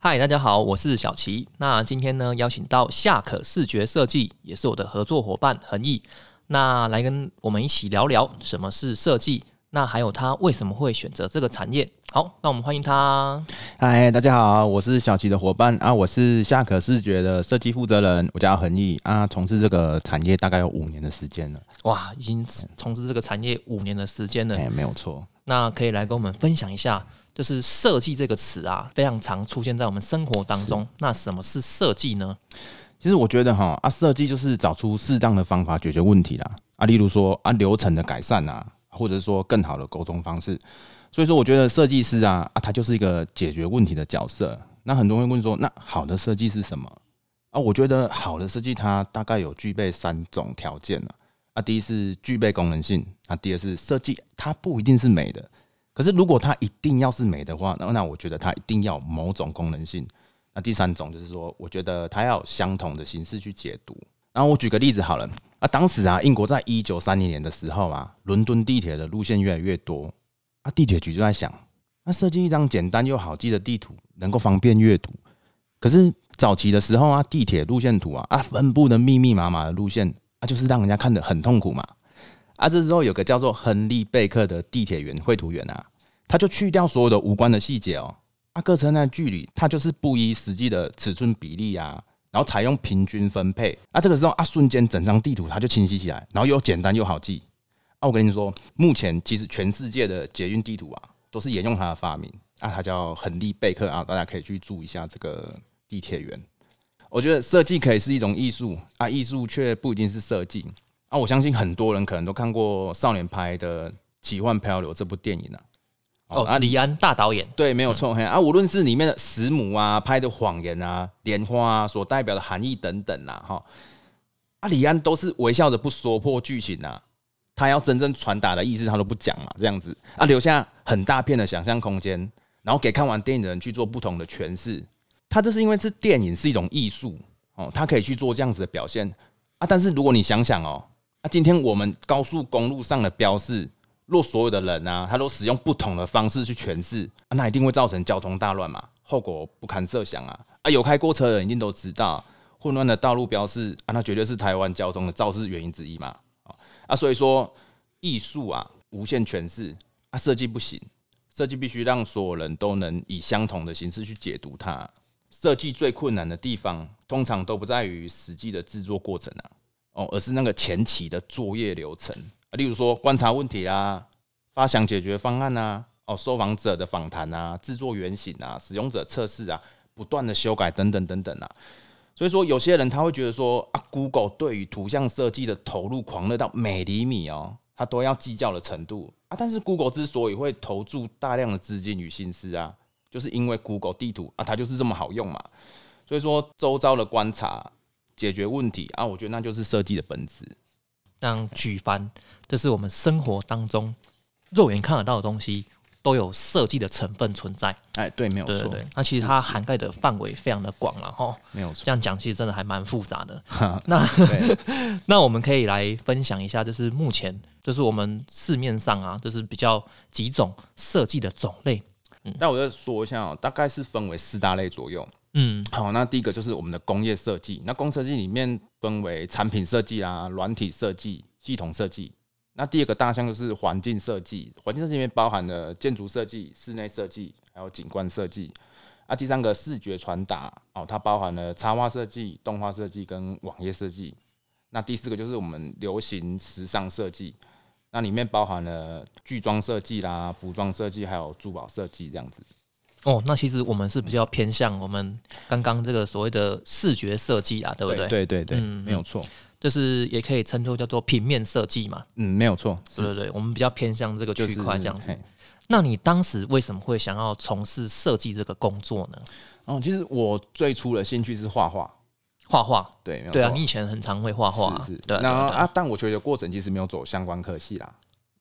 嗨，大家好，我是小齐。那今天呢，邀请到夏可视觉设计，也是我的合作伙伴恒毅，那来跟我们一起聊聊什么是设计，那还有他为什么会选择这个产业。好，那我们欢迎他。嗨，大家好，我是小齐的伙伴啊，我是夏可视觉的设计负责人，我叫恒毅啊，从事这个产业大概有五年的时间了。哇，已经从事这个产业五年的时间了。哎，没有错。那可以来跟我们分享一下。就是设计这个词啊，非常常出现在我们生活当中。那什么是设计呢？其实我觉得哈啊，设计就是找出适当的方法解决问题啦啊，例如说啊流程的改善啊，或者说更好的沟通方式。所以说，我觉得设计师啊啊，他就是一个解决问题的角色。那很多人问说，那好的设计是什么啊？我觉得好的设计它大概有具备三种条件了啊。啊第一是具备功能性，啊，第二是设计它不一定是美的。可是，如果它一定要是美的话，那那我觉得它一定要某种功能性。那第三种就是说，我觉得它要相同的形式去解读。然后我举个例子好了，啊，当时啊，英国在一九三零年的时候啊，伦敦地铁的路线越来越多，啊，地铁局就在想，那设计一张简单又好记的地图，能够方便阅读。可是早期的时候啊，地铁路线图啊，啊，分布的密密麻麻的路线，啊，就是让人家看得很痛苦嘛。啊，这时候有个叫做亨利贝克的地铁员绘图员啊，他就去掉所有的无关的细节哦，啊，各车站距离，他就是不依实际的尺寸比例啊，然后采用平均分配，啊，这个时候啊，瞬间整张地图它就清晰起来，然后又简单又好记。啊，我跟你说，目前其实全世界的捷运地图啊，都是沿用他的发明啊，他叫亨利贝克啊，大家可以去注意一下这个地铁员。我觉得设计可以是一种艺术啊，艺术却不一定是设计。啊，我相信很多人可能都看过少年拍的《奇幻漂流》这部电影啊。哦，啊，李安大导演，对，没有错。嘿，啊，无论是里面的石母啊，拍的谎言啊，莲花啊，所代表的含义等等呐，哈，啊，李安都是微笑着不说破剧情啊，他要真正传达的意思他都不讲嘛，这样子啊，留下很大片的想象空间，然后给看完电影的人去做不同的诠释。他这是因为这电影是一种艺术哦，他可以去做这样子的表现啊。但是如果你想想哦。今天我们高速公路上的标示，若所有的人啊，他都使用不同的方式去诠释，那一定会造成交通大乱嘛，后果不堪设想啊！啊，有开过车的人一定都知道，混乱的道路标示啊，那绝对是台湾交通的肇事原因之一嘛！啊，所以说艺术啊，无限诠释啊，设计不行，设计必须让所有人都能以相同的形式去解读它。设计最困难的地方，通常都不在于实际的制作过程啊。哦，而是那个前期的作业流程啊，例如说观察问题啊，发想解决方案啊，哦，受访者的访谈啊，制作原型啊，使用者测试啊，不断的修改等等等等啊。所以说，有些人他会觉得说啊，Google 对于图像设计的投入狂热到每厘米哦，他都要计较的程度啊。但是 Google 之所以会投注大量的资金与心思啊，就是因为 Google 地图啊，它就是这么好用嘛。所以说，周遭的观察。解决问题啊，我觉得那就是设计的本质。像举凡，这是我们生活当中肉眼看得到的东西，都有设计的成分存在。哎，对，没有错。那其实它涵盖的范围非常的广了哈。没有错。这样讲其实真的还蛮复杂的。那 那我们可以来分享一下，就是目前就是我们市面上啊，就是比较几种设计的种类。嗯，那我再说一下哦，大概是分为四大类左右。嗯，好，那第一个就是我们的工业设计。那工设计里面分为产品设计啦、软体设计、系统设计。那第二个大项就是环境设计，环境设计里面包含了建筑设计、室内设计，还有景观设计。啊，第三个视觉传达哦，它包含了插画设计、动画设计跟网页设计。那第四个就是我们流行时尚设计，那里面包含了剧装设计啦、服装设计，还有珠宝设计这样子。哦，那其实我们是比较偏向我们刚刚这个所谓的视觉设计啊，对不对？对对对，嗯，没有错，就是也可以称作叫做平面设计嘛。嗯，没有错，对对对，我们比较偏向这个区块这样子。那你当时为什么会想要从事设计这个工作呢？哦，其实我最初的兴趣是画画，画画，对对啊，你以前很常会画画，是是。对，然后啊，但我觉得过程其实没有走相关科系啦，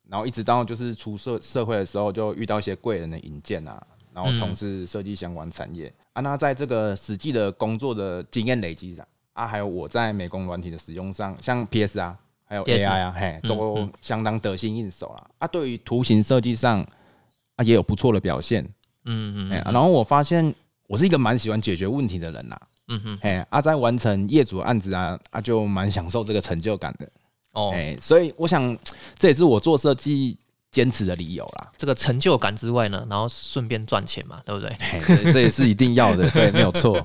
然后一直到就是出社社会的时候，就遇到一些贵人的引荐啊。然后从事设计相关产业啊，那在这个实际的工作的经验累积上啊，还有我在美工软体的使用上，像 PS 啊还有 AI 啊，嘿，嗯都嗯相当得心应手啦。啊，对于图形设计上啊，也有不错的表现。嗯嗯然后我发现我是一个蛮喜欢解决问题的人啦。嗯哼，哎，啊，在完成业主案子啊，啊，就蛮享受这个成就感的。哦，哎、所以我想这也是我做设计坚持的理由啦。这个成就感之外呢，然后顺便赚钱嘛，对不对？这也是一定要的，对，没有错。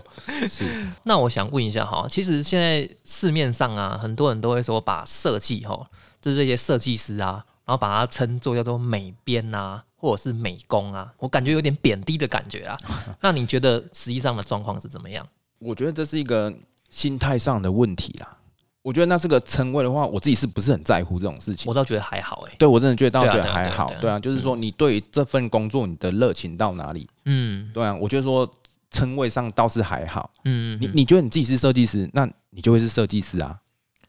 是，那我想问一下哈，其实现在市面上啊，很多人都会说把设计哈，就是这些设计师啊，然后把它称作叫做美编啊，或者是美工啊，我感觉有点贬低的感觉啊。那你觉得实际上的状况是怎么样？我觉得这是一个心态上的问题啦。我觉得那是个称谓的话，我自己是不是很在乎这种事情？我倒觉得还好哎、对我真的觉得倒觉得还好，对啊就是说你对于这份工作你的热情到哪里？嗯对啊，我觉得说称谓上倒是还好。嗯，你你觉得你自己是设计师，那你就会是设计师啊，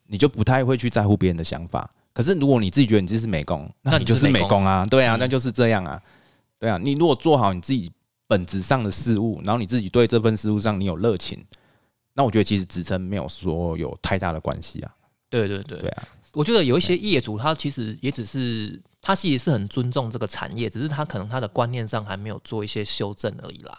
你就不太会去在乎别人的想法。可是如果你自己觉得你自己是美工，那那你就是美工啊，对啊，嗯那就是这样啊，对啊。你如果做好你自己本质上的事物，然后你自己对这份事物上你有热情，那我觉得其实职称没有说有太大的关系啊，对对对对啊，我觉得有一些业主他其实也只是他其实是很尊重这个产业，只是他可能他的观念上还没有做一些修正而已啦。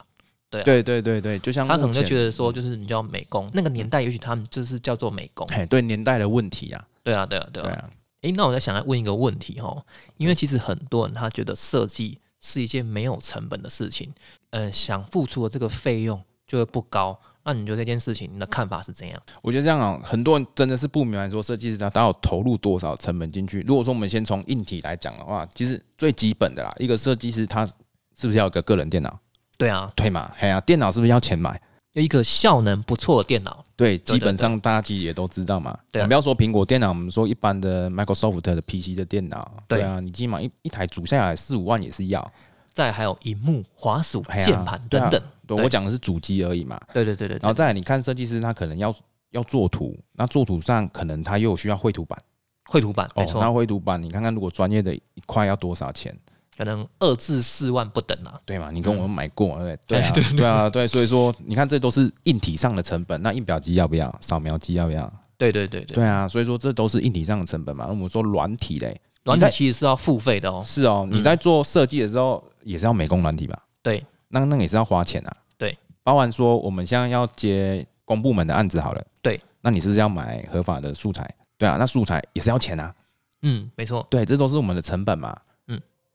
对啊对对对对，就像他可能就觉得说，就是你叫美工，那个年代也许他们就是叫做美工。嘿，对年代的问题啊，对啊，对啊，对啊。对啊，诶，那我在想来问一个问题哦，因为其实很多人他觉得设计是一件没有成本的事情，呃，想付出的这个费用就会不高。那你觉得这件事情你的看法是怎样？我觉得这样啊，很多人真的是不明白说设计师他他要投入多少成本进去。如果说我们先从硬体来讲的话，其实最基本的啦，一个设计师他是不是要有个个人电脑？对啊，对嘛？嘿啊，电脑是不是要钱买？有一个效能不错的电脑，对，对基本上大家其实也都知道嘛。对啊我们不要说苹果电脑，我们说一般的 Microsoft 的 PC 的电脑，对对啊，你起码一一台组下来四五万也是要。再还有荧幕、滑鼠、键盘啊等等。对，对我讲的是主机而已嘛。对对对对，然后再来，你看设计师他可能要要做图，那做图上可能他又需要绘图板。绘图板没哦，错，那绘图板你看看，如果专业的一块要多少钱？可能二至四万不等啊。对嘛？你跟我们买过，对不对？哎对啊，对啊，对，所以说你看，这都是硬体上的成本。那印表机要不要？扫描机要不要？对对对对，对啊，所以说这都是硬体上的成本嘛。那我们说软体嘞，软体其实是要付费的哦。是哦，你在做设计的时候也是要美工软体吧？对，那那个也是要花钱啊。对，包含说我们现在要接公部门的案子好了，对，那你是不是要买合法的素材？对啊，那素材也是要钱啊。嗯，没错，对，这都是我们的成本嘛。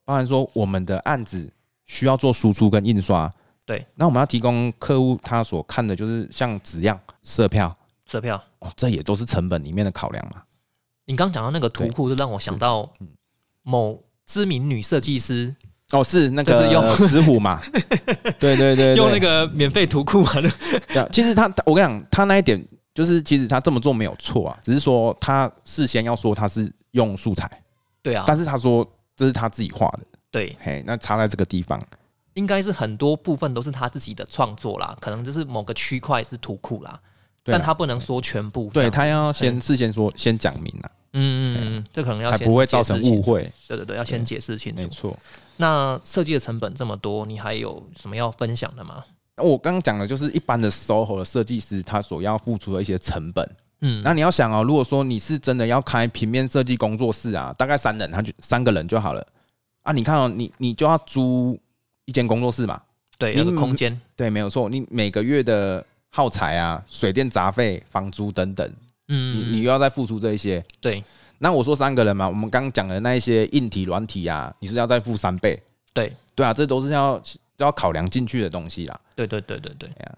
嗯，包含说我们的案子需要做输出跟印刷，对，那我们要提供客户他所看的就是像纸样、色票，色票。哦，这也都是成本里面的考量嘛。你刚讲到那个图库，就让我想到嗯某知名女设计师哦，是那个是用石虎嘛？对对对对，用那个免费图库嘛，对啊，其实他，我跟你讲，他那一点就是，其实他这么做没有错啊，只是说他事先要说他是用素材，对啊，但是他说这是他自己画的，对，嘿，那插在这个地方。应该是很多部分都是他自己的创作啦，可能就是某个区块是图库啦，但他不能说全部。对他要先事先说，先讲明啦，嗯嗯嗯，这可能要才先不会造成。误会。对对对，要先解释清楚。没错，那设计的成本这么多，你还有什么要分享的吗？我刚刚讲的就是一般的 SOHO 的设计师他所要付出的一些成本。嗯，那你要想哦，如果说你是真的要开平面设计工作室啊，大概三人，他就三个人就好了啊。你看哦，你你就要租一间工作室嘛，对，你有个空间，对，没有错。你每个月的耗材啊、水电杂费、房租等等，嗯，你又要再付出这一些。对那我说三个人嘛，我们刚刚讲的那一些硬体、软体啊，你是要再付三倍。对对啊，这都是要都要考量进去的东西啦。对对对对对哎呀。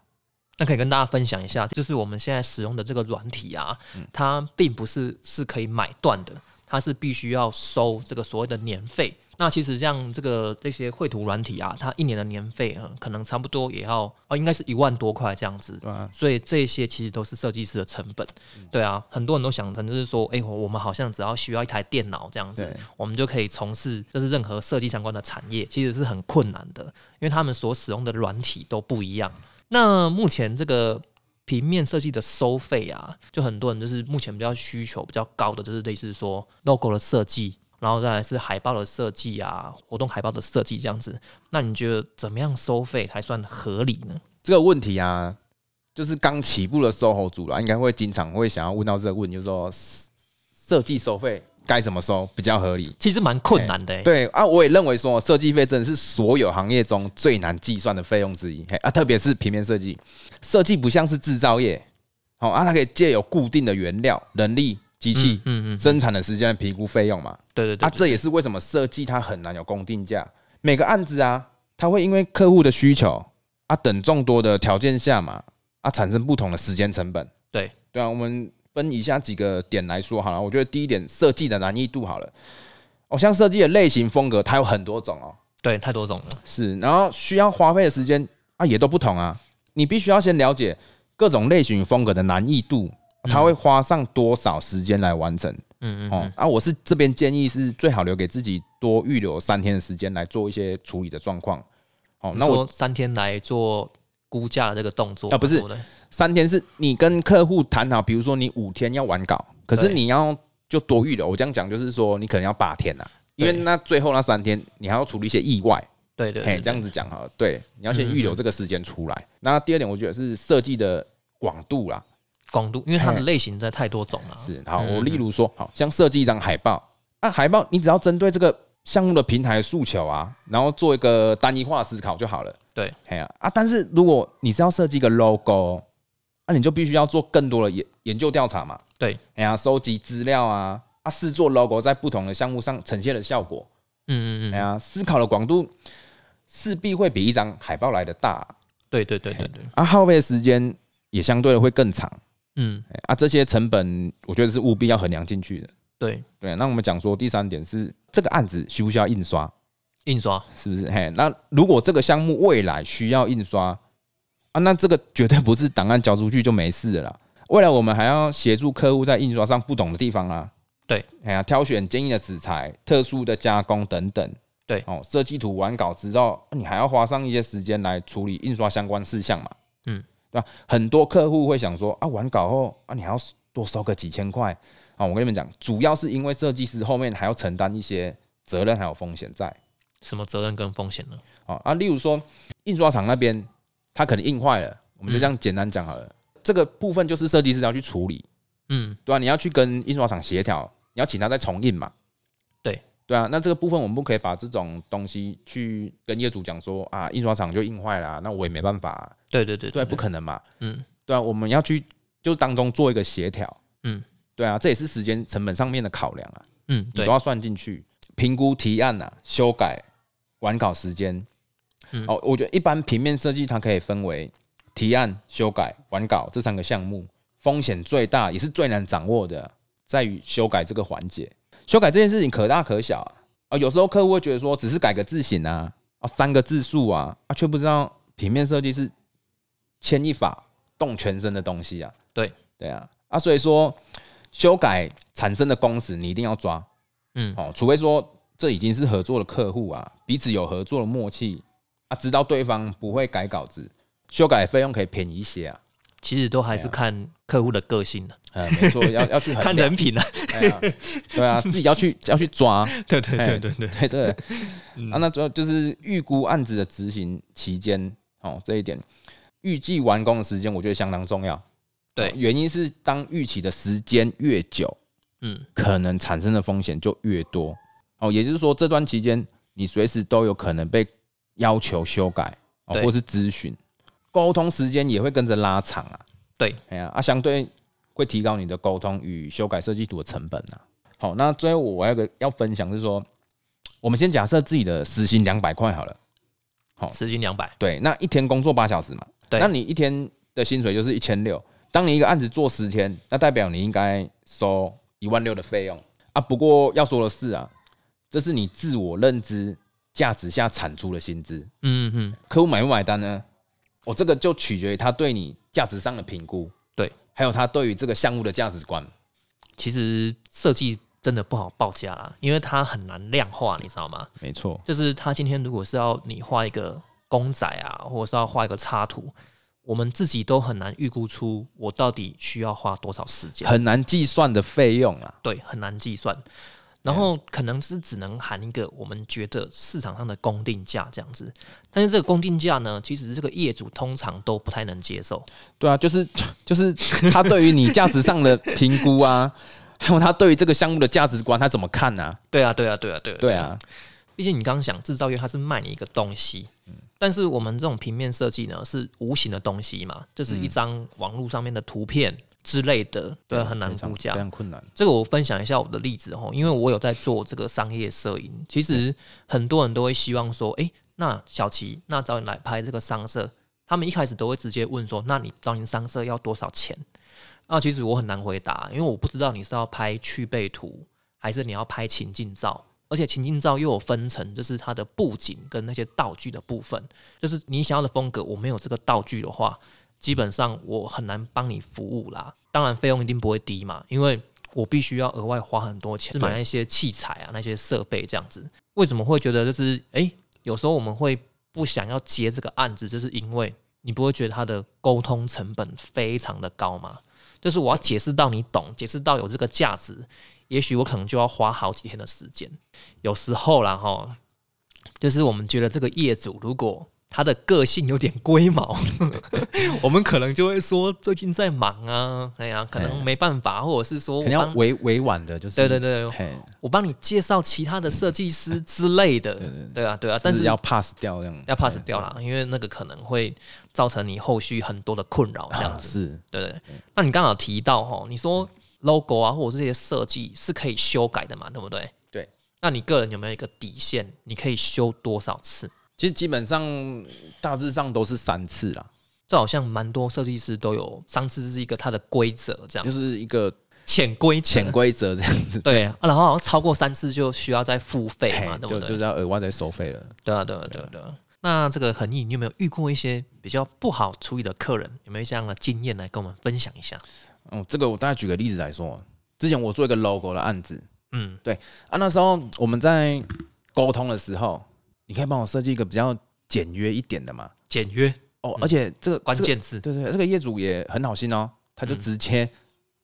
那可以跟大家分享一下，就是我们现在使用的这个软体啊，嗯它并不是是可以买断的，它是必须要收这个所谓的年费。那其实像这个这些绘图软体啊，它一年的年费啊，可能差不多也要哦，应该是一万多块这样子。所以这些其实都是设计师的成本，嗯对啊，很多人都想成就是说，哎、我我们好像只要需要一台电脑这样子，我们就可以从事就是任何设计相关的产业，其实是很困难的，因为他们所使用的软体都不一样。那目前这个平面设计的收费啊，就很多人就是目前比较需求比较高的，就是类似说 logo 的设计，然后再来是海报的设计啊，活动海报的设计这样子。那你觉得怎么样收费才算合理呢？这个问题啊，就是刚起步的 SOHO 族啦，应该会经常会想要问到这个问题，就是说设计收费该怎么收比较合理？其实蛮困难的、欸。对啊，我也认为说设计费真的是所有行业中最难计算的费用之一。嘿啊，特别是平面设计，设计不像是制造业，好、啊，它可以借有固定的原料、人力、机器、嗯嗯嗯，生产的时间来评估费用嘛。对对对啊，这也是为什么设计它很难有公定价。每个案子啊，它会因为客户的需求啊等众多的条件下嘛，啊产生不同的时间成本。对对啊，我们分以下几个点来说好了。我觉得第一点，设计的难易度好了。哦，像设计的类型风格，它有很多种哦。对，太多种了。是，然后需要花费的时间啊也都不同啊。你必须要先了解各种类型风格的难易度，它会花上多少时间来完成。嗯嗯哦，啊，我是这边建议是最好留给自己多预留三天的时间来做一些处理的状况。哦，那我三天来做估价的这个动作啊不是三天是你跟客户谈好，比如说你五天要完稿，可是你要就多预留。我这样讲就是说，你可能要八天呐、因为那最后那三天你还要处理一些意外。嘿，对对对，这样子讲好了，对，你要先嗯预留这个时间出来。那第二点，我觉得是设计的广度啦，广度，因为它的嘿类型真的太多种了。是好。嗯我例如说，好像设计一张海报，啊，海报你只要针对这个项目的平台诉求啊，然后做一个单一化思考就好了。对，嘿呀啊，但是如果你是要设计一个 logo，那、你就必须要做更多的研研究调查嘛。对，哎呀，收集资料啊，啊，试做 logo 在不同的项目上呈现的效果。嗯嗯嗯，哎呀，思考的广度势必会比一张海报来的大。对对对对对，啊，耗费的时间也相对的会更长。嗯哎啊，这些成本我觉得是务必要衡量进去的。对，对，那我们讲说第三点是这个案子需不需要印刷，印刷是不是？嘿，那如果这个项目未来需要印刷啊，那这个绝对不是档案交出去就没事了啦。未来我们还要协助客户在印刷上不懂的地方啊，对，哎呀，挑选坚硬的纸材、特殊的加工等等。对哦，设计图完稿之后，你还要花上一些时间来处理印刷相关事项嘛？嗯，对吧？很多客户会想说啊，完稿后啊，你还要多收个几千块啊。我跟你们讲，主要是因为设计师后面还要承担一些责任还有风险在什么责任跟风险呢？啊啊。例如说，印刷厂那边它可能印坏了，我们就这样简单讲好了。这个部分就是设计师要去处理，嗯，对啊、你要去跟印刷厂协调，你要请他再重印嘛。对对啊，那这个部分我们不可以把这种东西去跟业主讲说啊，印刷厂就印坏了啊、那我也没办法啊、对对对对，不，可能嘛。嗯对啊，我们要去就当中做一个协调。嗯，对啊，这也是时间成本上面的考量啊，嗯，对你都，要算进去。评估提案啊、修改、完稿时间。嗯哦，我觉得一般平面设计它可以分为提案、修改、完稿这三个项目，风险最大也是最难掌握的，在于修改这个环节。修改这件事情可大可小啊，啊有时候客户会觉得说只是改个字型啊，啊三个字数啊，啊却不知道平面设计是牵一发动全身的东西啊。对对啊，啊所以说修改产生的工时你一定要抓，嗯，哦，除非说这已经是合作的客户啊，彼此有合作的默契啊，知道对方不会改稿子，修改费用可以便宜一些啊。其实都还是看客户的个性的，呃，没错，要要去看人品啊。哎呀对啊，自己要去要去抓，对对哎对对对，对这啊，那主要就是预估案子的执行期间，哦，这一点预计完工的时间，我觉得相当重要。对哦原因是当预期的时间越久，嗯，可能产生的风险就越多。哦，也就是说，这段期间你随时都有可能被要求修改，哦，或是咨询，沟通时间也会跟着拉长啊。对，哎呀，啊，相对会提高你的沟通与修改设计图的成本啊。好，那最后我要个要分享是说，我们先假设自己的时薪两百块好了，好时薪两百，对，那一天工作八小时嘛，对那你一天的薪水就是一千六。当你一个案子做十天，那代表你应该收一万六的费用啊。不过要说的是啊，这是你自我认知价值下产出的薪资，嗯嗯，客户买不买单呢？我这个就取决于他对你价值上的评估，对，还有他对于这个项目的价值观。其实设计真的不好报价啦，因为它很难量化，你知道吗？没错，就是他今天如果是要你画一个公仔啊，或者是要画一个插图，我们自己都很难预估出我到底需要花多少时间，很难计算的费用啊。对，很难计算。然后可能是只能含一个我们觉得市场上的公定价这样子，但是这个公定价呢，其实这个业主通常都不太能接受。对啊，就是 就是他对于你价值上的评估啊，还有他对于这个项目的价值观，他怎么看呢、对啊，对啊，对啊，对啊，对啊，毕竟你刚刚讲制造业，它是卖你一个东西，但是我们这种平面设计呢，是无形的东西嘛，就是一张网络上面的图片之类的，对啊，很难估价非。常困难。这个我分享一下我的例子哦，因为我有在做这个商业摄影，其实很多人都会希望说，诶，那小齐，那找你来拍这个商摄，他们一开始都会直接问说，那你找你商摄要多少钱？啊，其实我很难回答，因为我不知道你是要拍去背图，还是你要拍情境照，而且情境照又有分成，就是它的布景跟那些道具的部分，就是你想要的风格，我没有这个道具的话，基本上我很难帮你服务啦。当然费用一定不会低嘛，因为我必须要额外花很多钱买那些器材啊、那些设备这样子。为什么会觉得就是诶，有时候我们会不想要接这个案子，就是因为你不会觉得它的沟通成本非常的高吗？就是我要解释到你懂，解释到有这个价值，也许我可能就要花好几天的时间。有时候啦哈，就是我们觉得这个业主如果他的个性有点龟毛，我们可能就会说最近在忙啊，哎呀，可能没办法，或者是说我肯定要委委婉的，就是对对对，我帮你介绍其他的设计师之类的，对啊对啊，但但是要 pass 掉这样，要 pass 掉啦，因为那个可能会造成你后续很多的困扰，这样子。对。那你刚好提到哈，你说 logo 啊，或者这些设计是可以修改的嘛，对不对？对。那你个人有没有一个底线？你可以修多少次？其实基本上大致上都是三次啦，这好像蛮多设计师都有，三次是一个它的规则，这样就是一个潜规则潜规则这样子，对啊，然后好像超过三次就需要再付费嘛，嘿对不对？就就是要额外再收费了。对啊，对啊，对啊，对啊。那这个恒毅，你有没有遇过一些比较不好处理的客人？有没有这样的经验来跟我们分享一下？嗯，这个我大概举个例子来说，之前我做一个 logo 的案子嗯，对啊，那时候我们在沟通的时候，你可以帮我设计一个比较简约一点的嘛？简约哦，而且这个这个关键字，对对，这个业主也很好心哦，他就嗯直接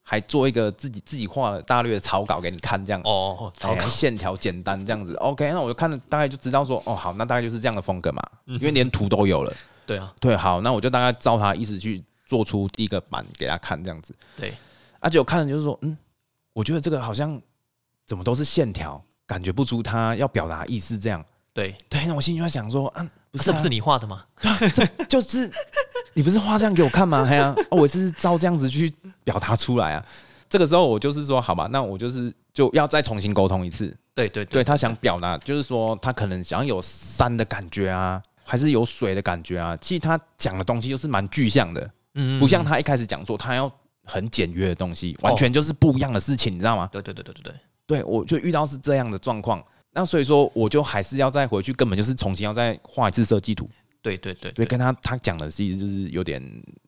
还做一个自己自己画了大略的草稿给你看，这样哦，糟哎糕，线条简单这样子。OK，那我就看了大概就知道说，哦，好，那大概就是这样的风格嘛，嗯因为连图都有了。对啊，对，好，那我就大概照他意思去做出第一个版给他看，这样子。对，而且我看了就是说，嗯，我觉得这个好像怎么都是线条，感觉不出他要表达意思这样。对，对，那我心里就在想说，嗯，不是、不是你画的吗？就是你不是画这样给我看吗？哎呀、啊我是照这样子去表达出来啊。这个时候我就是说，好吧，那我就是就要再重新沟通一次。对对对他想表达，就是说他可能想要有山的感觉啊，还是有水的感觉啊。其实他讲的东西就是蛮具象的，嗯不像他一开始讲说他要很简约的东西，完全就是不一样的事情，你知道吗？对对对对对对，对我就遇到是这样的状况，那所以说我就还是要再回去，根本就是重新要再画一次设计图。对对对对，跟他他讲的其实就是有点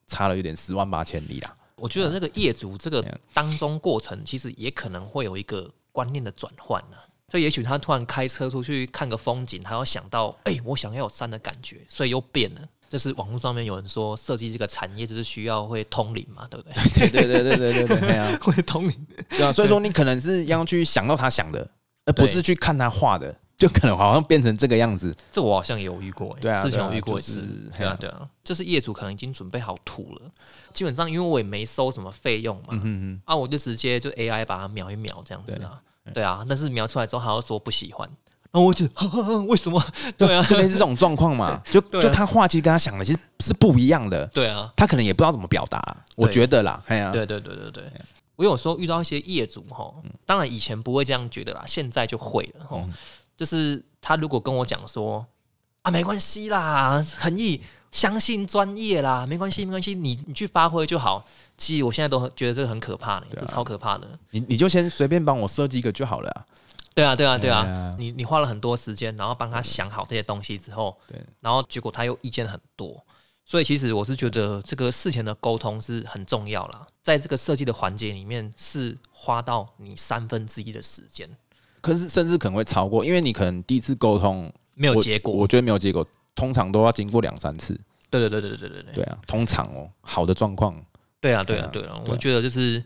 差了，有点十万八千里啦。我觉得那个业主这个当中过程，其实也可能会有一个观念的转换呢。就也许他突然开车出去看个风景，他要想到，哎、我想要有山的感觉，所以又变了。就是网络上面有人说，设计这个产业就是需要会通灵嘛，对不对？对对对对对对对，对啊，会通灵，对啊，所以说你可能是要去想到他想的，而不是去看他画的，就可能好像变成这个样子。这我好像也有遇过、欸，对啊之前有遇过一次，就是对啊，对啊，就是业主可能已经准备好图了，基本上因为我也没收什么费用嘛，嗯嗯啊，我就直接就 AI 把它描一描这样子啊，对啊，但是描出来之后他又说不喜欢，然后我就 为什么？对啊，就类似这种状况嘛，就啊就他话其实跟他想的其实是不一样的，对啊，他可能也不知道怎么表达，我觉得啦，哎呀，对对对对对。我有时候遇到一些业主哈，当然以前不会这样觉得啦，现在就会了哈。就是他如果跟我讲说啊，没关系啦，恒毅相信专业啦，没关系没关系，你你去发挥就好。其实我现在都很觉得这个很可怕超可怕的。你你就先随便帮我设计一个就好了啊。对啊，对啊，对对啊啊，你你花了很多时间，然后帮他想好这些东西之后，对，然后结果他又意见很多，所以其实我是觉得这个事前的沟通是很重要啦，在这个设计的环节里面是花到你三分之一的时间，可是甚至可能会超过，因为你可能第一次沟通没有结果。我觉得没有结果，通常都要经过两三次。对对对对对对对。对啊，通常哦，好的状况，对啊对啊，对啊。我觉得就是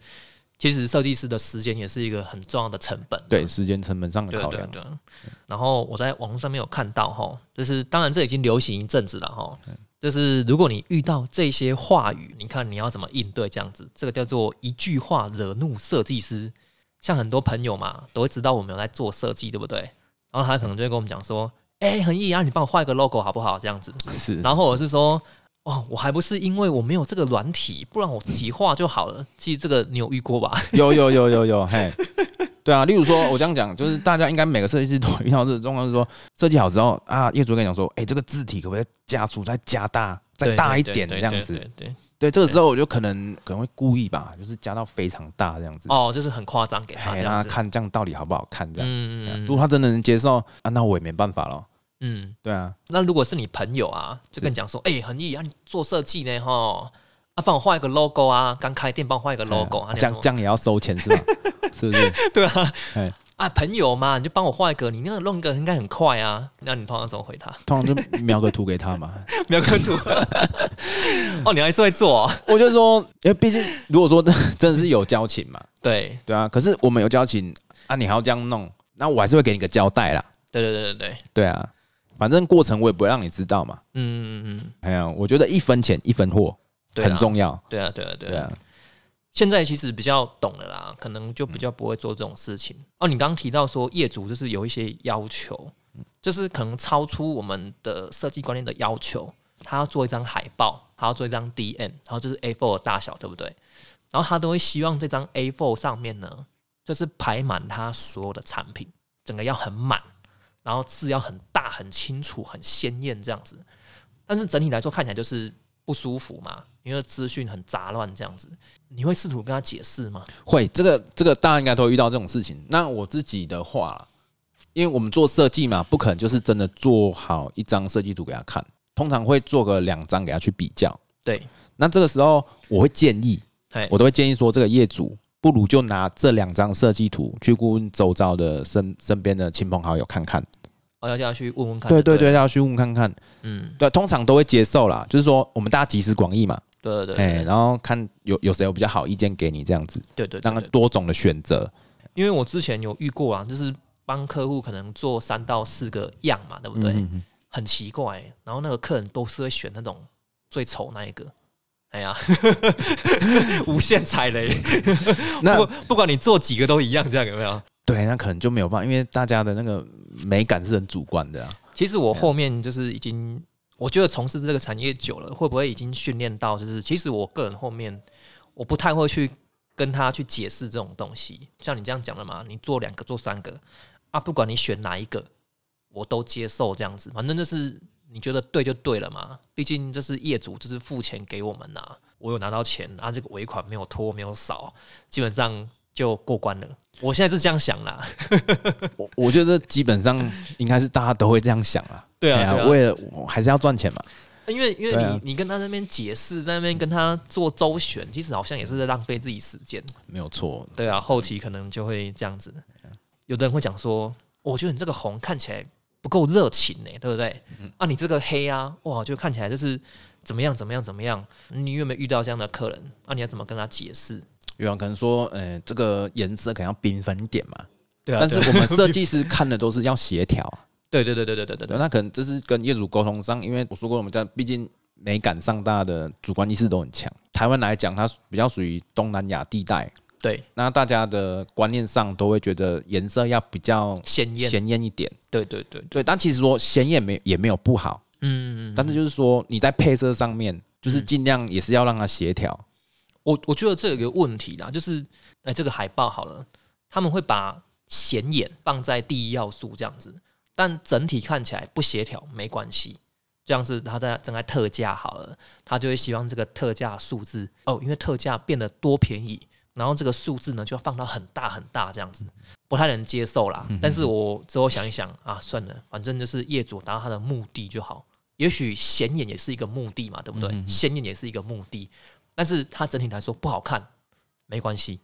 其实设计师的时间也是一个很重要的成本。对时间成本上的考量，对啊对啊。然后我在网络上面有看到哈，就是当然这已经流行一阵子了哈，就是如果你遇到这些话语，你看你要怎么应对这样子，这个叫做一句话惹怒设计师。像很多朋友嘛，都会知道我们有在做设计，对不对？然后他可能就会跟我们讲说：“哎、恒毅啊，你帮我画一个 logo 好不好？”这样子。是，然后或者是说：“哦，我还不是因为我没有这个软体，不然我自己画就好了。”其实这个你有遇过吧？有有有有有，嘿，对啊，例如说，我这样讲，就是大家应该每个设计师都会遇到这种状况，是说设计好之后啊，业主跟你讲说，哎、这个字体可不可以加粗、再加大、再大一点这样子？对对这个时候我就可能可能会故意吧，就是加到非常大这样子，哦，就是很夸张给他哎，让他这样子。看这样到底好不好看这样。嗯嗯对啊如果他真的能接受啊，那我也没办法了。嗯，对啊，那如果是你朋友啊，就跟你讲说：“哎、恒毅啊，你做设计呢，哈，啊，帮我画一个 logo 啊，刚开店帮我画一个 logo 啊，哎这样这样也要收钱是吧？是不是？对啊哎，啊，朋友嘛，你就帮我画一个，你那个弄一个应该很快啊。那你通常怎么回他？通常就描个图给他嘛。没有跟图 哦，你还是会做、哦，我就说，因为毕竟如果说真的是有交情嘛，对对啊。可是我们有交情啊，你还要这样弄，那我还是会给你个交代啦。对对对对对，对啊，反正过程我也不会让你知道嘛。嗯嗯嗯，哎呀，我觉得一分钱一分货很重要。对啊对啊对啊。现在其实比较懂了啦，可能就比较不会做这种事情。哦，你刚刚提到说业主就是有一些要求，就是可能超出我们的设计观念的要求，他要做一张海报，他要做一张 DM，然后就是 A4 的大小，对不对？然后他都会希望这张 A4 上面呢，就是排满他所有的产品，整个要很满，然后字要很大、很清楚、很鲜艳这样子。但是整体来说看起来就是不舒服嘛，因为资讯很杂乱这样子。你会试图跟他解释吗？会这个这个大家应该都会遇到这种事情。那我自己的话，因为我们做设计嘛，不可能就是真的做好一张设计图给他看，通常会做个两张给他去比较。对，那这个时候我会建议，哎，我都会建议说，这个业主不如就拿这两张设计图去问周遭的身身边的亲朋好友看看。哦要叫他去问问看。对对对，要去问看看。嗯，对，通常都会接受啦，就是说我们大家集思广益嘛，对对对哎，对然后看有有谁有比较好意见给你这样子，对对让他对，多种的选择。因为我之前有遇过啊，就是帮客户可能做三到四个样嘛，对不对？很奇怪，然后那个客人都是会选那种最丑那一个。哎呀，无限踩雷，那不不管你做几个都一样，这样有没有？对，那可能就没有办法，因为大家的那个美感是很主观的啊。其实我后面就是已经，我觉得从事这个产业久了，会不会已经训练到，就是其实我个人后面我不太会去跟他去解释这种东西。像你这样讲的嘛，你做两个做三个啊，不管你选哪一个，我都接受这样子，反正就是你觉得对就对了嘛。毕竟这是业主，这是付钱给我们呐、我有拿到钱啊，这个尾款没有拖没有少，基本上就过关了。我现在是这样想啦，我我觉得基本上应该是大家都会这样想啦。对啊为了我还是要赚钱嘛。因为因为你、啊你跟他那边解释，在那边跟他做周旋，其实好像也是在浪费自己时间。没有错，对啊，后期可能就会这样子。有的人会讲说，我觉得你这个红看起来不够热情呢，对不对？嗯、啊，你这个黑啊，哇，就看起来就是怎么样怎么样怎么样。你有没有遇到这样的客人？啊，你要怎么跟他解释？有，可能说，呃，这个颜色可能要缤纷点嘛。对啊。但是我们设计师看的都是要协调。对对对对对对对,那可能这是跟业主沟通上，因为我说过我们家毕竟美感上大的主观意识都很强。台湾来讲，它比较属于东南亚地带，对那大家的观念上都会觉得颜色要比较鲜艳，鲜艳一点。对对对，对，但其实说鲜艳没也没有不好，嗯，但是就是说你在配色上面，就是尽量也是要让它协调。我我觉得这有一个问题啦，就是哎，这个海报好了，他们会把显眼放在第一要素这样子，但整体看起来不协调没关系。这样子，他在正在特价好了，他就会希望这个特价数字哦，因为特价变得多便宜，然后这个数字呢就要放到很大很大这样子，不太能接受啦。但是我之后想一想啊，算了，反正就是业主达到他的目的就好。也许显眼也是一个目的嘛，对不对？显眼也是一个目的，但是它整体来说不好看，没关系。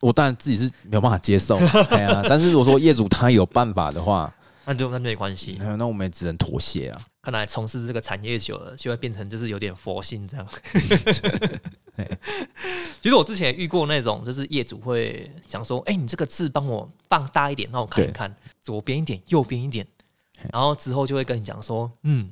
我当然自己是没有办法接受，哎呀，但是如果说业主他有办法的话，那就那就没关系。那那我们也只能妥协啊。看来从事这个产业久了，就会变成就是有点佛性这样。其实我之前遇过那种，就是业主会想说：“哎、你这个字帮我放大一点，让我看一看，左边一点，右边一点。”然后之后就会跟你讲说：“嗯，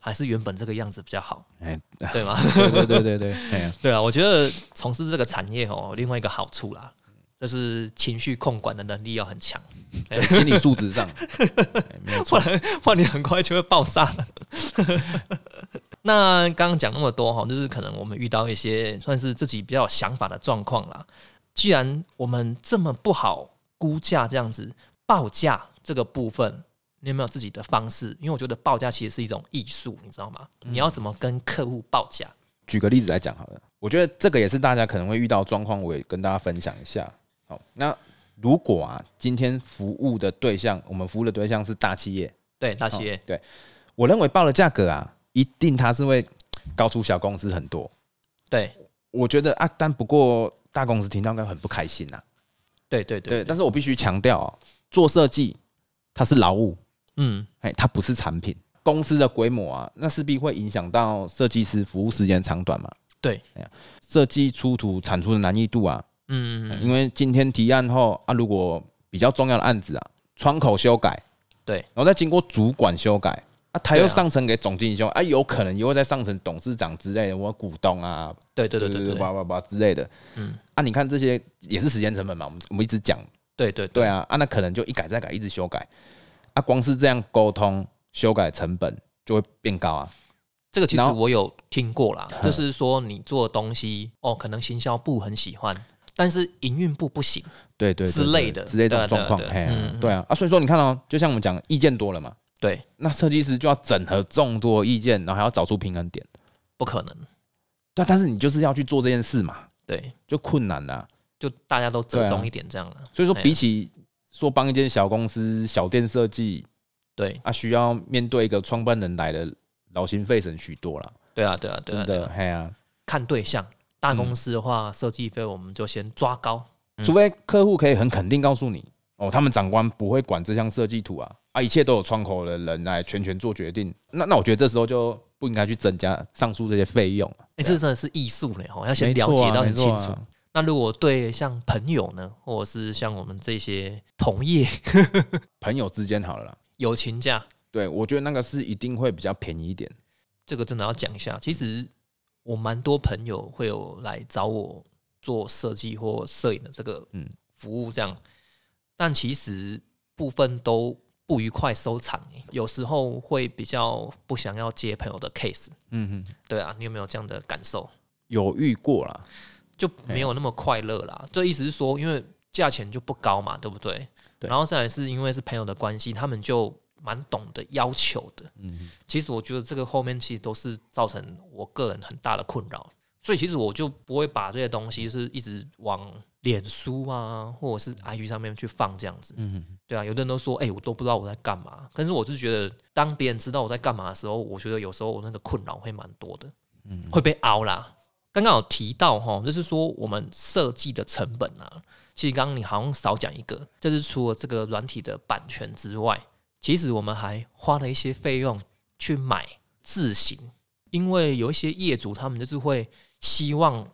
还是原本这个样子比较好，哎，对吗？对对对对对，哎呀，？”对啊，我觉得从事这个产业哦，另外一个好处啦，就是情绪控管的能力要很强，在 心理素质上，哎没有错。不然你很快就会爆炸。那刚刚讲那么多哈，就是可能我们遇到一些算是自己比较有想法的状况啦。既然我们这么不好估价这样子报价这个部分，你有没有自己的方式？因为我觉得报价其实是一种艺术，你知道吗？你要怎么跟客户报价？举个例子来讲好了，我觉得这个也是大家可能会遇到状况，我也跟大家分享一下。好，那如果啊，今天服务的对象，我们服务的对象是大企业，对大企业，对我认为报的价格啊，一定它是会高出小公司很多。对。我觉得啊，但不过大公司听到应该很不开心呐、对对对，但是我必须强调啊，做设计它是劳务，嗯，哎，它不是产品。公司的规模啊，那势必会影响到设计师服务时间长短嘛。对，设计出图产出的难易度啊，嗯，因为今天提案后啊，如果比较重要的案子啊，窗口修改，对，然后再经过主管修改啊，他又上层给总经理修啊，有可能又会在上层董事长之类的，或股东啊，对对对对对叭叭叭之类的，嗯。啊，你看这些也是时间成本嘛，我们我们一直讲，对对对。啊，啊，那可能就一改再改，一直修改，啊，光是这样沟通修改成本就会变高啊，这个其实我有听过啦，嗯 就是说你做的东西哦，可能行销部很喜欢，但是营运部不行。对对对之类的之类这种对啊状况，嘿对啊，啊，所以说你看哦，就像我们讲，意见多了嘛，对，那设计师就要整合众多意见，然后还要找出平衡点。不可能。对啊，但是你就是要去做这件事嘛，对，就困难啦。就大家都折中一点这样了。所以说，比起说帮一间小公司小店设计对啊，需要面对一个创办人来的劳心费神许多了，对啊，对啊，对啊，对啊。嘿啊，看对象，大公司的话，设计费我们就先抓高。嗯除非客户可以很肯定告诉你，哦，他们长官不会管这项设计图啊，啊，一切都有窗口的人来全权做决定。那那我觉得这时候就不应该去增加上述这些费用。哎，这真的是艺术呢，哦，要先了解到很清楚啊。那如果对像朋友呢，或者是像我们这些同业 朋友之间好了啦，友情价，对我觉得那个是一定会比较便宜一点。这个真的要讲一下。其实我蛮多朋友会有来找我做设计或摄影的这个嗯服务，这样，但其实部分都不愉快收场、欸，有时候会比较不想要接朋友的 case。嗯哼，对啊，你有没有这样的感受？有遇过啦，就没有那么快乐啦。这意思是说，因为价钱就不高嘛，对不对？对然后再来是因为是朋友的关系，他们就蛮懂得要求的。嗯其实我觉得这个后面其实都是造成我个人很大的困扰，所以其实我就不会把这些东西是一直往脸书啊或者是 IG 上面去放这样子。嗯对啊，有的人都说，哎、我都不知道我在干嘛。但是我是觉得，当别人知道我在干嘛的时候，我觉得有时候我那个困扰会蛮多的，嗯会被凹啦。刚刚有提到哈，就是说我们设计的成本啊，其实刚刚你好像少讲一个，就是除了这个软体的版权之外，其实我们还花了一些费用去买字型，因为有一些业主他们就是会希望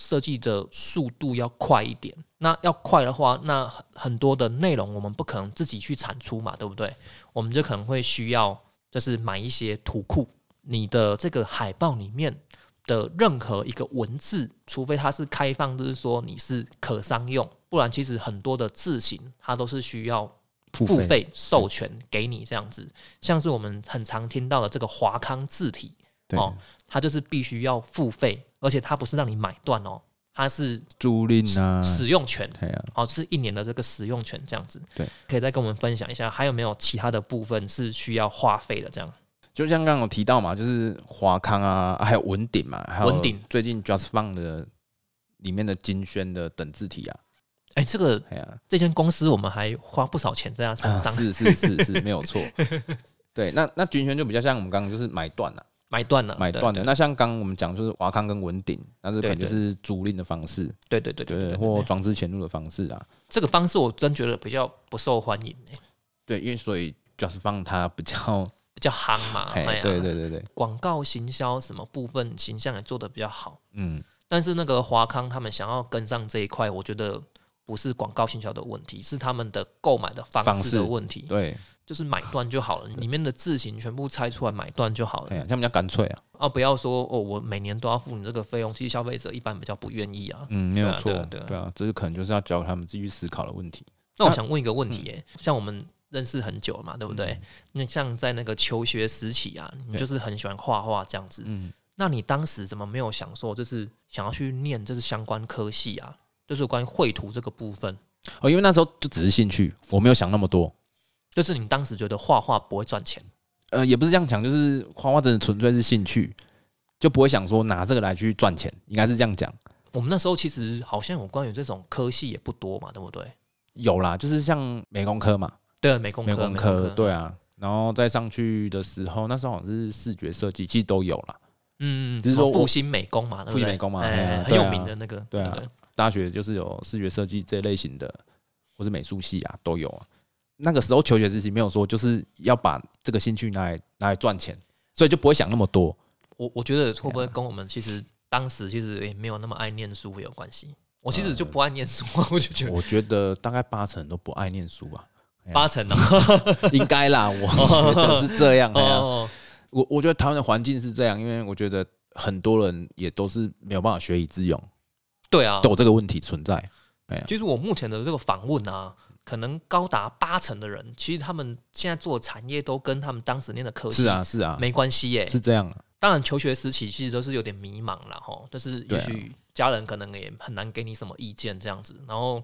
设计的速度要快一点。那要快的话，那很很多的内容我们不可能自己去产出嘛，对不对？我们就可能会需要就是买一些图库，你的这个海报里面的任何一个文字，除非它是开放，就是说你是可商用，不然其实很多的字型它都是需要付付费授权给你这样子。像是我们很常听到的这个华康字体，对，哦它就是必须要付费，而且它不是让你买断哦，它是租赁啊，使用权。对啊，哦，是一年的这个使用权这样子。对，可以再跟我们分享一下，还有没有其他的部分是需要花费的？这样就像刚刚有提到嘛，就是华康啊，啊还有文鼎嘛，还有文鼎最近 Just Fun 的里面的金轩的等字体啊，哎、这个哎呀，这间公司我们还花不少钱在它身上，啊是是是是没有错。对，那那军轩就比较像我们刚刚就是买断了，买断了，买断了。那像刚刚我们讲就是华康跟文鼎，那这可能就是租赁的方式，对对对对或装置潜入的方式啊。这个方式我真觉得比较不受欢迎、欸，对，因为所以 Just Fun 它比较，比较夯嘛。对对对对，广告行销什么部分形象也做得比较好，嗯，但是那个华康他们想要跟上这一块，我觉得不是广告行销的问题，是他们的购买的方式方式的问题。对，就是买断就好了，里面的字形全部拆出来买断就好了。哎呀，这样比较干脆啊。啊，不要说哦，我每年都要付你这个费用，其实消费者一般比较不愿意啊。嗯，没有错对啊这是可能就是要教他们自己去思考的问题。那我想问一个问题、耶，像我们认识很久了嘛，对不对？那像在那个求学时期啊，你就是很喜欢画画这样子。嗯，那你当时怎么没有想说，就是想要去念这是相关科系啊？就是关于绘图这个部分，哦，因为那时候就只是兴趣，我没有想那么多。就是你当时觉得画画不会赚钱，呃，也不是这样讲，就是画画真的纯粹是兴趣，就不会想说拿这个来去赚钱，应该是这样讲。我们那时候其实好像有关于这种科系也不多嘛，对不对？有啦，就是像美工科嘛，对，美工科，美工美科，对啊。然后再上去的时候，那时候好像是视觉设计，其实都有啦。嗯，只是说复兴美工嘛？复兴美工嘛很有名的那个，对啊大学就是有视觉设计这一类型的，或是美术系啊，都有啊。那个时候求学时期没有说就是要把这个兴趣拿来拿来赚钱，所以就不会想那么多。我我觉得会不会跟我们其实当时其实也没有那么爱念书也有关系？我其实就不爱念书，我就觉得我觉得大概八成都不爱念书吧，八成哦，应该啦，我 觉得是这样。哎呀哦，我我觉得台湾的环境是这样，因为我觉得很多人也都是没有办法学以致用，对啊都，有这个问题存在。其实我目前的这个访问啊，可能高达八成的人，其实他们现在做的产业都跟他们当时念的科系是啊，是啊，没关系耶。是这样啊。当然，求学时期其实都是有点迷茫了哈，但是也许家人可能也很难给你什么意见这样子。然后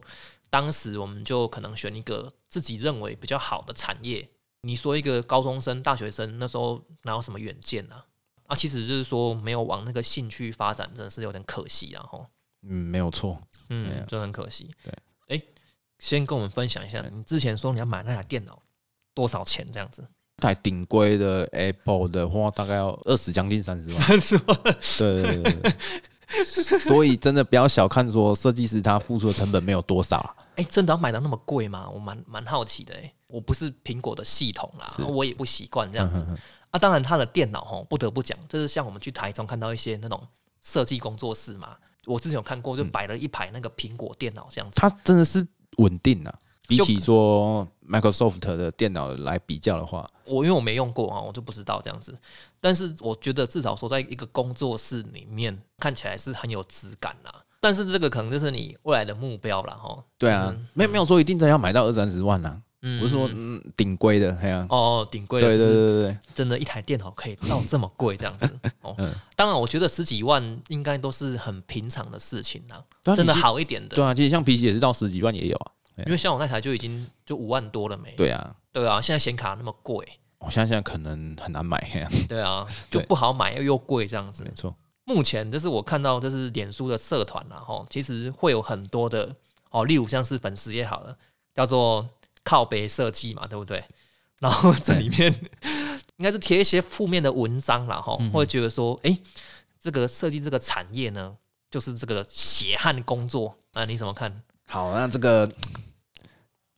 当时我们就可能选一个自己认为比较好的产业。你说一个高中生、大学生那时候哪有什么远见啊？啊，其实就是说没有往那个兴趣发展，真的是有点可惜然后，嗯，没有错。嗯啊，真的很可惜。对，哎，先跟我们分享一下，你之前说你要买那台电脑多少钱这样子？台顶规的 Apple 的话，大概要二十将近三十万。三十万，对对对。所以真的不要小看说设计师他付出的成本没有多少啊。哎、真的要买到那么贵吗？我蛮蛮好奇的哎、我不是苹果的系统啦，我也不习惯这样子嗯哼哼啊。当然，他的电脑吼，不得不讲，就是像我们去台中看到一些那种设计工作室嘛，我之前有看过，就摆了一排那个苹果电脑这样子。它真的是稳定啊。比起说 Microsoft 的电脑来比较的话，我因为我没用过啊，我就不知道这样子。但是我觉得至少说，在一个工作室里面看起来是很有质感啦。但是这个可能就是你未来的目标了哈。对啊就是，没有没有说一定真的要买到二三十万呐、嗯不是说嗯顶规的，哎呀、哦，顶贵的对对对对对，真的，一台电脑可以到这么贵这样子 哦。嗯当然，我觉得十几万应该都是很平常的事情啦，真的好一点的。对啊，其实像皮鞋也是到十几万也有啊。因为像我那台就已经就五万多了没？对啊，对啊，现在显卡那么贵，我现在现在可能很难买，对啊，就不好买又又贵这样子没。错。目前就是我看到就是脸书的社团啦，吼，其实会有很多的哦，例如像是粉丝也好了，叫做靠背设计嘛，对不对？然后这里面应该是贴一些负面的文章啦，哈，嗯会觉得说，哎、这个设计这个产业呢，就是这个血汗工作啊，你怎么看？好，那这个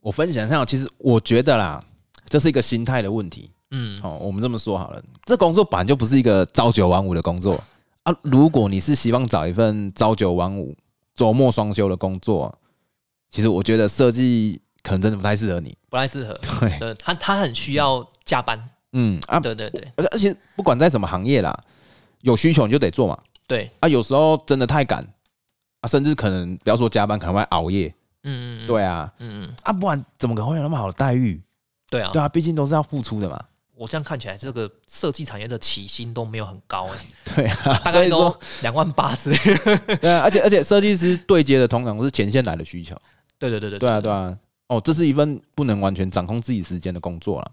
我分享一下，其实我觉得啦，这是一个心态的问题。嗯，哦，我们这么说好了，这工作本来就不是一个朝九晚五的工作啊。如果你是希望找一份朝九晚五、周末双休的工作，其实我觉得设计可能真的不太适合你。不太适合。对，呃，他他很需要加班，嗯啊，对对对而且而且不管在什么行业啦，有需求你就得做嘛。对，啊，有时候真的太赶啊，甚至可能不要说加班，可能会熬夜。嗯嗯，嗯，对啊，嗯嗯，啊，不然怎么可能会有那么好的待遇？对啊，对啊，毕竟都是要付出的嘛。我这样看起来，这个设计产业的起薪都没有很高哎、对啊，所以说，两万八之类的。对啊，而且而且设计师对接的通常都是前线来的需求。对对对对对啊，对啊。哦，这是一份不能完全掌控自己时间的工作啦。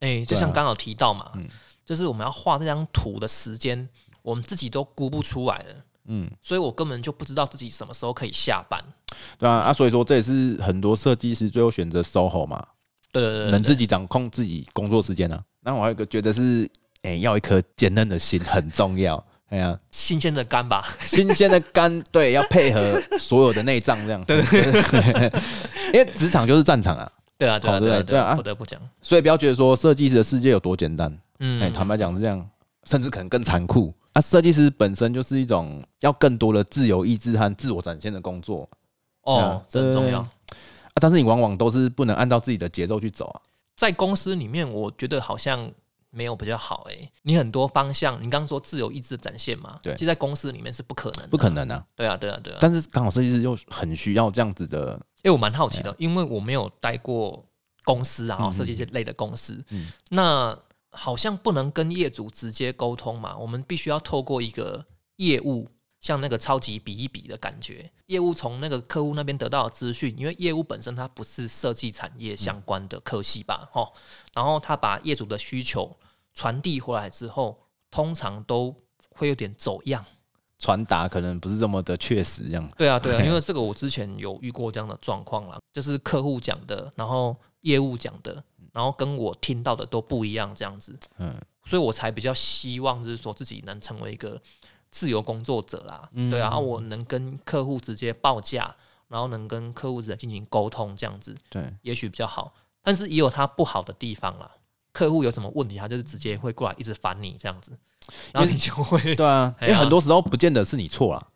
哎、就像刚好提到嘛，嗯就是我们要画这张图的时间，我们自己都估不出来的，嗯，所以我根本就不知道自己什么时候可以下班。对啊，啊，所以说这也是很多设计师最后选择 SOHO 嘛，对对对对能自己掌控自己工作时间啊。那我还有一个觉得是，哎、要一颗坚韧的心很重要。哎呀、新鲜的肝吧，新鲜的肝，对，要配合所有的内脏这样。对 因为职场就是战场啊，对啊对啊哦对啊对啊不得不讲，所以不要觉得说设计师的世界有多简单。嗯，哎、坦白讲是这样，甚至可能更残酷。啊，设计师本身就是一种要更多的自由意志和自我展现的工作哦啊，这很重要。啊，但是你往往都是不能按照自己的节奏去走啊。在公司里面，我觉得好像没有比较好哎、你很多方向，你刚刚说自由意志的展现嘛，对其实在公司里面是不可能的，不可。能啊。对啊，对啊，对啊。但是刚好设计师又很需要这样子的，哎、我蛮好奇的，因为我没有待过公司啊，嗯设计类的公司，嗯那好像不能跟业主直接沟通嘛，我们必须要透过一个业务，像那个超级比一比的感觉，业务从那个客户那边得到的资讯，因为业务本身它不是设计产业相关的科系吧，哦，然后他把业主的需求传递回来之后，通常都会有点走样。传达可能不是这么的确实，这样。对啊，对啊，因为这个我之前有遇过这样的状况啦，就是客户讲的，然后业务讲的，然后跟我听到的都不一样，这样子，嗯，所以我才比较希望就是说自己能成为一个自由工作者啦，嗯对啊，啊我能跟客户直接报价，然后能跟客户直接进行沟通，这样子对，也许比较好，但是也有它不好的地方啦。客户有什么问题，他就是直接会过来一直烦你这样子，然后你就会对啊，因为很多时候不见得是你错了，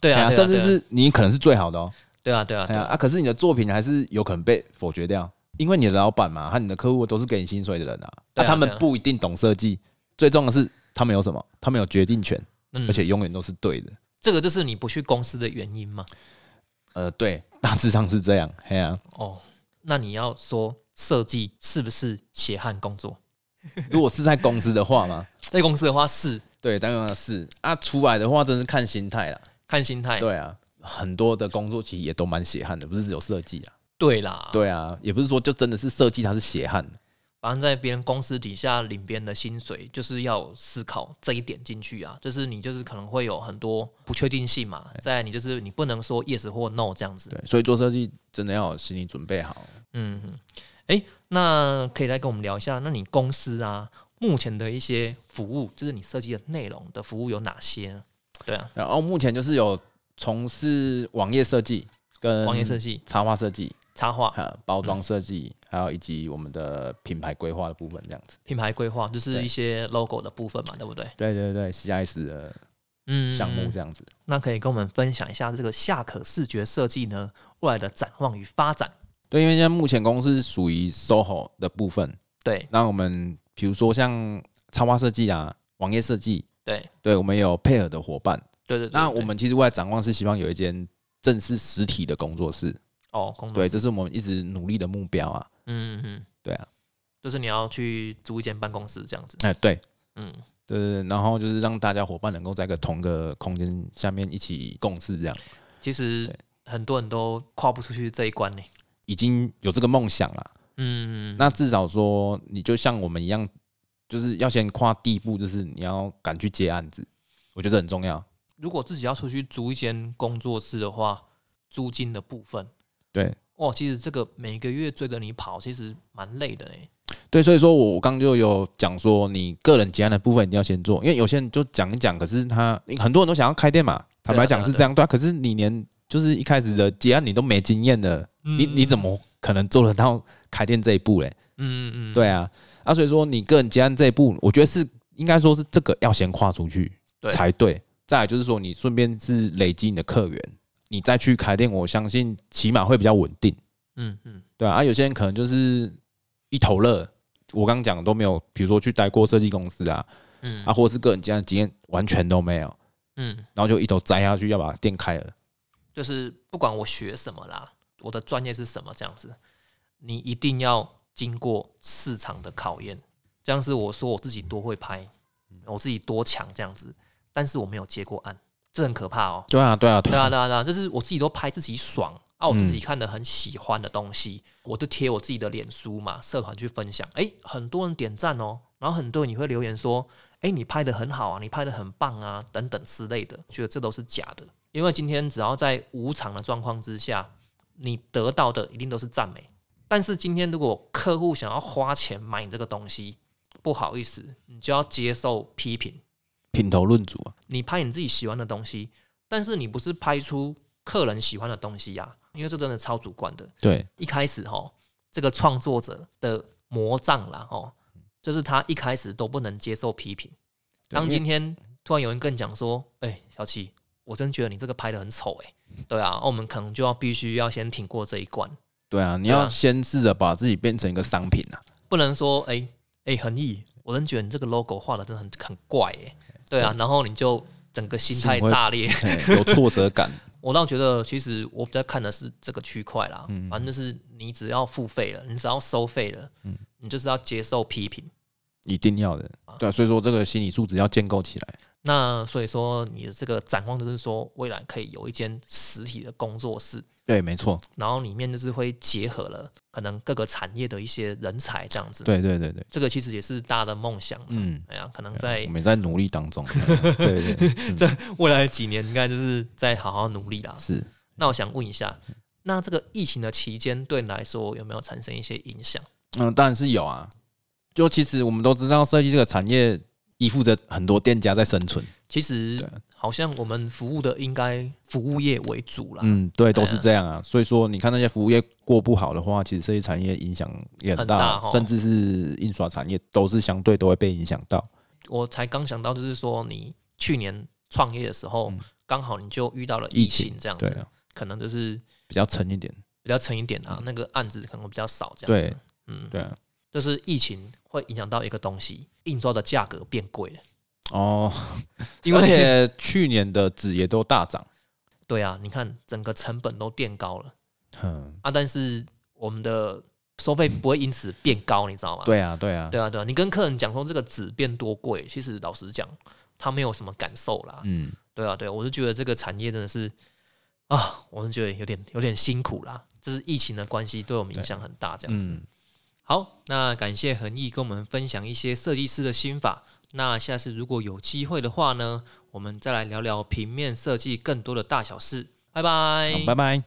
对啊，甚至是你可能是最好的哦。对啊，对啊，对啊，啊，可是你的作品还是有可能被否决掉，因为你的老板嘛和你的客户都是给你薪水的人啊，那、他们不一定懂设计，最重要的是他们有什么？他们有决定权，嗯而且永远都是对的。这个就是你不去公司的原因嘛。呃，对，大致上是这样。嘿啊、哦，那你要说设计是不是血汗工作？如果是在公司的话吗，在公司的话是对，当然是啊。出来的话，真是看心态啦。看心态。对啊，很多的工作其实也都蛮血汗的，不是只有设计啊。对啦，对啊，也不是说就真的是设计它是血汗的。反正在别人公司底下领别人的薪水，就是要思考这一点进去啊。就是你就是可能会有很多不确定性嘛，在你就是你不能说 yes 或 no 这样子。对，所以做设计真的要有心理准备好。嗯哼，哎，那可以来跟我们聊一下，那你公司啊目前的一些服务，就是你设计的内容的服务有哪些呢？对啊，然后目前就是有从事网页设计跟网页设计、插画设计，插画、还有包装设计，还有以及我们的品牌规划的部分，这样子。品牌规划，就是一些 logo 的部分嘛，对不对？对对对，CIS 的嗯项目这样子。那可以跟我们分享一下这个夏可视觉设计呢未来的展望与发展。对，因为现在目前公司属于 SOHO 的部分，对那我们比如说像插画设计啊、网页设计，对对我们有配合的伙伴。对对對，那我们其实未来展望是希望有一间正式实体的工作室，哦，工作对，这是我们一直努力的目标啊。嗯嗯嗯，对啊，就是你要去租一间办公室这样子。哎，对，嗯，对对对，然后就是让大家伙伴能够在一个同个空间下面一起共事，这样其实很多人都跨不出去这一关呢。已经有这个梦想了。嗯，那至少说，你就像我们一样，就是要先跨第一步，就是你要敢去接案子，我觉得很重要。如果自己要出去租一间工作室的话，租金的部分，对哦，其实这个每个月追着你跑，其实蛮累的呢。对，所以说我我刚就有讲说，你个人结案的部分一定要先做，因为有些人就讲一讲，可是他很多人都想要开店嘛，坦白讲是这样，对啊。可是你连就是一开始的结案你都没经验的，你你怎么可能做得到开店这一步嘞？嗯？嗯嗯，对啊，啊，所以说你个人结案这一步，我觉得是应该说是这个要先跨出去才对。再来就是说，你顺便是累积你的客源，你再去开店，我相信起码会比较稳定。嗯嗯，对啊，啊有些人可能就是一头热，我刚刚讲的都没有，比如说去待过设计公司啊，嗯啊，或者是个人接案经验完全都没有，嗯，然后就一头栽下去要把店开了。就是不管我学什么啦，我的专业是什么，这样子，你一定要经过市场的考验。这样是我说我自己多会拍，我自己多强这样子，但是我没有接过案，这很可怕哦。对啊，对啊，对对啊，啊，对啊，对啊，就是我自己都拍自己爽啊，我自己看的很喜欢的东西，我就贴我自己的脸书嘛，社团去分享，诶，很多人点赞哦，然后很多人你会留言说，诶，你拍的很好啊，你拍的很棒啊，等等之类的，觉得这都是假的，因为今天只要在无偿的状况之下，你得到的一定都是赞美，但是今天如果客户想要花钱买你这个东西，不好意思，你就要接受批评。品头论足啊。你拍你自己喜欢的东西，但是你不是拍出客人喜欢的东西呀、因为这真的超主观的。对，一开始哈，这个创作者的魔障啦，哦，就是他一开始都不能接受批评。当今天突然有人跟你讲说：“哎、小七，我真觉得你这个拍的很丑。”哎，对啊，我们可能就要必须要先挺过这一关。对啊，你要先试着把自己变成一个商品啊。不能说哎哎恒毅，我真觉得你这个 logo 画的真的很很怪哎，对啊，然后你就整个心态炸裂。有挫折感。我倒觉得，其实我比较看的是这个区块啦，嗯反正就是你只要付费了，你只要收费了，嗯你就是要接受批评。一定要的，对啊、所以说这个心理素质要建构起来。那所以说，你的这个展望就是说，未来可以有一间实体的工作室，对，没错，然后里面就是会结合了可能各个产业的一些人才这样子。，对对对对，这个其实也是大家的梦想。嗯，哎呀，可能在我们也在努力当中。对对在，未来几年，应该就是在好好努力啦。是。那我想问一下，那这个疫情的期间对你来说有没有产生一些影响？嗯，当然是有啊。就其实我们都知道，设计这个产业依附着很多店家在生存。其实对好像我们服务的应该服务业为主啦。嗯，对，都是这样啊。所以说，你看那些服务业过不好的话，其实设计产业影响也很大，很大哦甚至是印刷产业都是相对都会被影响到。我才刚想到，就是说你去年创业的时候嗯，刚好你就遇到了疫疫情这样子，可能就是比较沉一点。比较沉一点啊，那个案子可能比较少这样子。对嗯，对啊，就是疫情会影响到一个东西，印刷的价格变贵了。哦，因为而且去年的纸也都大涨。对啊，你看整个成本都变高了嗯，啊，但是我们的收费不会因此变高，你知道吗？对啊，对啊，对啊，对啊，你跟客人讲说这个纸变多贵，其实老实讲，他没有什么感受啦。嗯，对啊，对啊，我就觉得这个产业真的是啊，我是觉得有点有点辛苦啦。就是疫情的关系，对我们影响很大，这样子。嗯，好，那感谢恒毅跟我们分享一些设计师的心法。那下次如果有机会的话呢，我们再来聊聊平面设计更多的大小事。拜拜，拜拜。